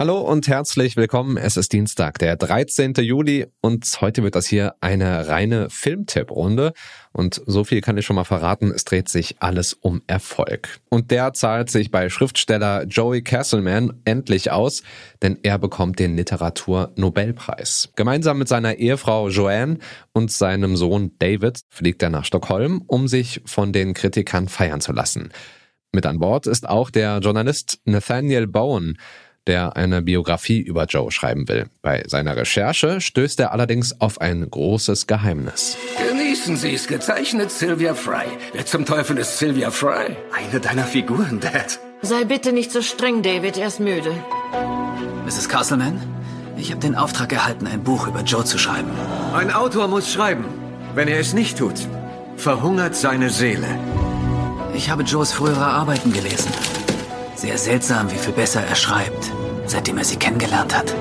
Hallo und herzlich willkommen. Es ist Dienstag, der 13. Juli und heute wird das hier eine reine Filmtipp-Runde. Und so viel kann ich schon mal verraten, es dreht sich alles um Erfolg. Und der zahlt sich bei Schriftsteller Joey Castleman endlich aus, denn er bekommt den Literatur-Nobelpreis. Gemeinsam mit seiner Ehefrau Joanne und seinem Sohn David fliegt er nach Stockholm, um sich von den Kritikern feiern zu lassen. Mit an Bord ist auch der Journalist Nathaniel Bowen, der eine Biografie über Joe schreiben will. Bei seiner Recherche stößt er allerdings auf ein großes Geheimnis. Genießen Sie es, gezeichnet Sylvia Fry. Wer zum Teufel ist Sylvia Fry? Eine deiner Figuren, Dad. Sei bitte nicht so streng, David, er ist müde. Mrs. Castleman, ich habe den Auftrag erhalten, ein Buch über Joe zu schreiben. Ein Autor muss schreiben. Wenn er es nicht tut, verhungert seine Seele. Ich habe Joes frühere Arbeiten gelesen. Sehr seltsam, wie viel besser er schreibt, seitdem er sie kennengelernt hat.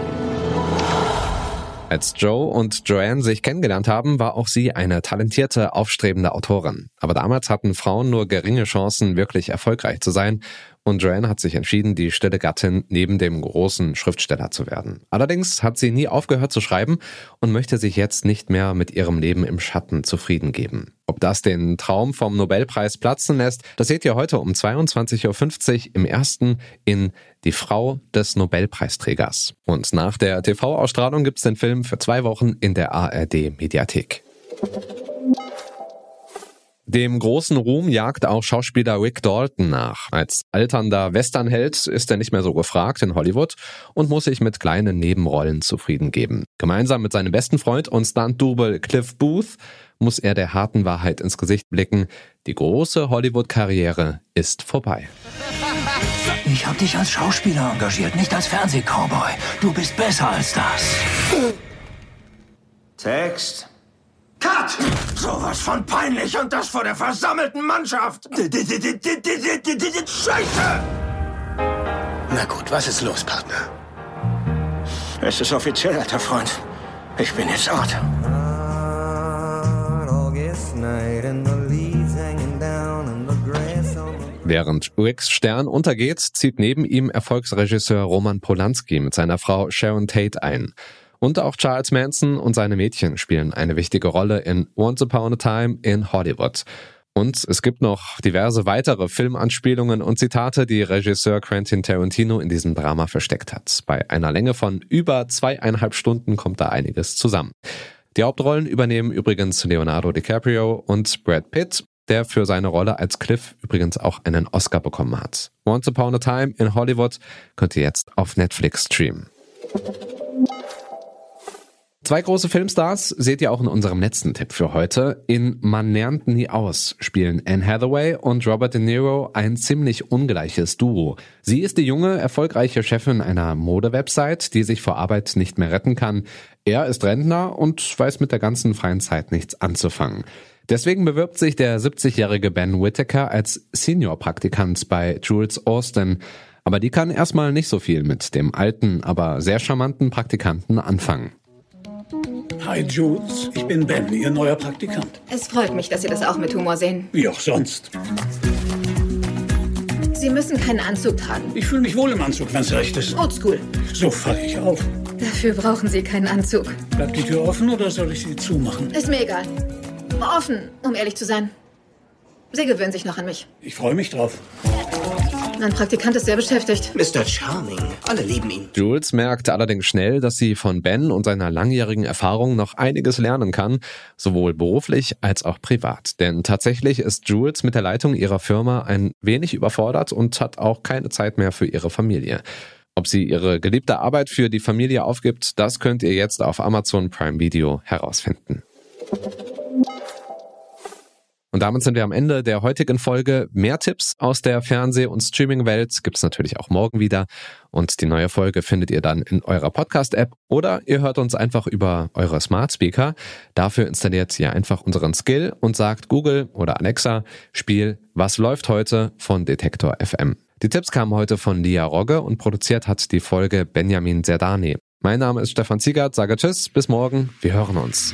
Als Joe und Joanne sich kennengelernt haben, war auch sie eine talentierte, aufstrebende Autorin. Aber damals hatten Frauen nur geringe Chancen, wirklich erfolgreich zu sein. Und Joanne hat sich entschieden, die stille Gattin neben dem großen Schriftsteller zu werden. Allerdings hat sie nie aufgehört zu schreiben und möchte sich jetzt nicht mehr mit ihrem Leben im Schatten zufrieden geben. Ob das den Traum vom Nobelpreis platzen lässt, das seht ihr heute um 22.50 Uhr im ersten in Die Frau des Nobelpreisträgers. Und nach der TV-Ausstrahlung gibt's den Film für zwei Wochen in der ARD-Mediathek. Dem großen Ruhm jagt auch Schauspieler Rick Dalton nach. Als alternder Westernheld ist er nicht mehr so gefragt in Hollywood und muss sich mit kleinen Nebenrollen zufrieden geben. Gemeinsam mit seinem besten Freund und Stunt-Double Cliff Booth muss er der harten Wahrheit ins Gesicht blicken. Die große Hollywood-Karriere ist vorbei. Ich habe dich als Schauspieler engagiert, nicht als Fernsehcowboy. Du bist besser als das. Text. Cut! Sowas von peinlich und das vor der versammelten Mannschaft. Scheiße! Na gut, was ist los, Partner? Es ist offiziell, alter Freund. Ich bin jetzt Ort. Während Ricks Stern untergeht, zieht neben ihm Erfolgsregisseur Roman Polanski mit seiner Frau Sharon Tate ein. Und auch Charles Manson und seine Mädchen spielen eine wichtige Rolle in Once Upon a Time in Hollywood. Und es gibt noch diverse weitere Filmanspielungen und Zitate, die Regisseur Quentin Tarantino in diesem Drama versteckt hat. Bei einer Länge von über zweieinhalb Stunden kommt da einiges zusammen. Die Hauptrollen übernehmen übrigens Leonardo DiCaprio und Brad Pitt der für seine Rolle als Cliff übrigens auch einen Oscar bekommen hat. Once Upon a Time in Hollywood könnt ihr jetzt auf Netflix streamen. Zwei große Filmstars seht ihr auch in unserem letzten Tipp für heute. In Man lernt nie aus spielen Anne Hathaway und Robert De Niro ein ziemlich ungleiches Duo. Sie ist die junge, erfolgreiche Chefin einer Modewebsite, die sich vor Arbeit nicht mehr retten kann. Er ist Rentner und weiß mit der ganzen freien Zeit nichts anzufangen. Deswegen bewirbt sich der 70-jährige Ben Whittaker als Senior-Praktikant bei Jules Austin. Aber die kann erstmal nicht so viel mit dem alten, aber sehr charmanten Praktikanten anfangen. Hi Jules, ich bin Ben, Ihr neuer Praktikant. Es freut mich, dass Sie das auch mit Humor sehen. Wie auch sonst. Sie müssen keinen Anzug tragen. Ich fühle mich wohl im Anzug, wenn's recht ist. Oldschool. So falle ich auf. Dafür brauchen Sie keinen Anzug. Bleibt die Tür offen oder soll ich sie zumachen? Ist mir egal. Offen, um ehrlich zu sein. Sie gewöhnen sich noch an mich. Ich freue mich drauf. Mein Praktikant ist sehr beschäftigt. Mr. Charming. Alle lieben ihn. Jules merkt allerdings schnell, dass sie von Ben und seiner langjährigen Erfahrung noch einiges lernen kann, sowohl beruflich als auch privat. Denn tatsächlich ist Jules mit der Leitung ihrer Firma ein wenig überfordert und hat auch keine Zeit mehr für ihre Familie. Ob sie ihre geliebte Arbeit für die Familie aufgibt, das könnt ihr jetzt auf Amazon Prime Video herausfinden. Und damit sind wir am Ende der heutigen Folge. Mehr Tipps aus der Fernseh- und Streaming-Welt gibt es natürlich auch morgen wieder. Und die neue Folge findet ihr dann in eurer Podcast-App oder ihr hört uns einfach über eure Smart Speaker. Dafür installiert ihr einfach unseren Skill und sagt Google oder Alexa, Spiel Was läuft heute von Detektor FM. Die Tipps kamen heute von Lia Rogge und produziert hat die Folge Benjamin Zerdani. Mein Name ist Stefan Ziegert, sage Tschüss, bis morgen, wir hören uns.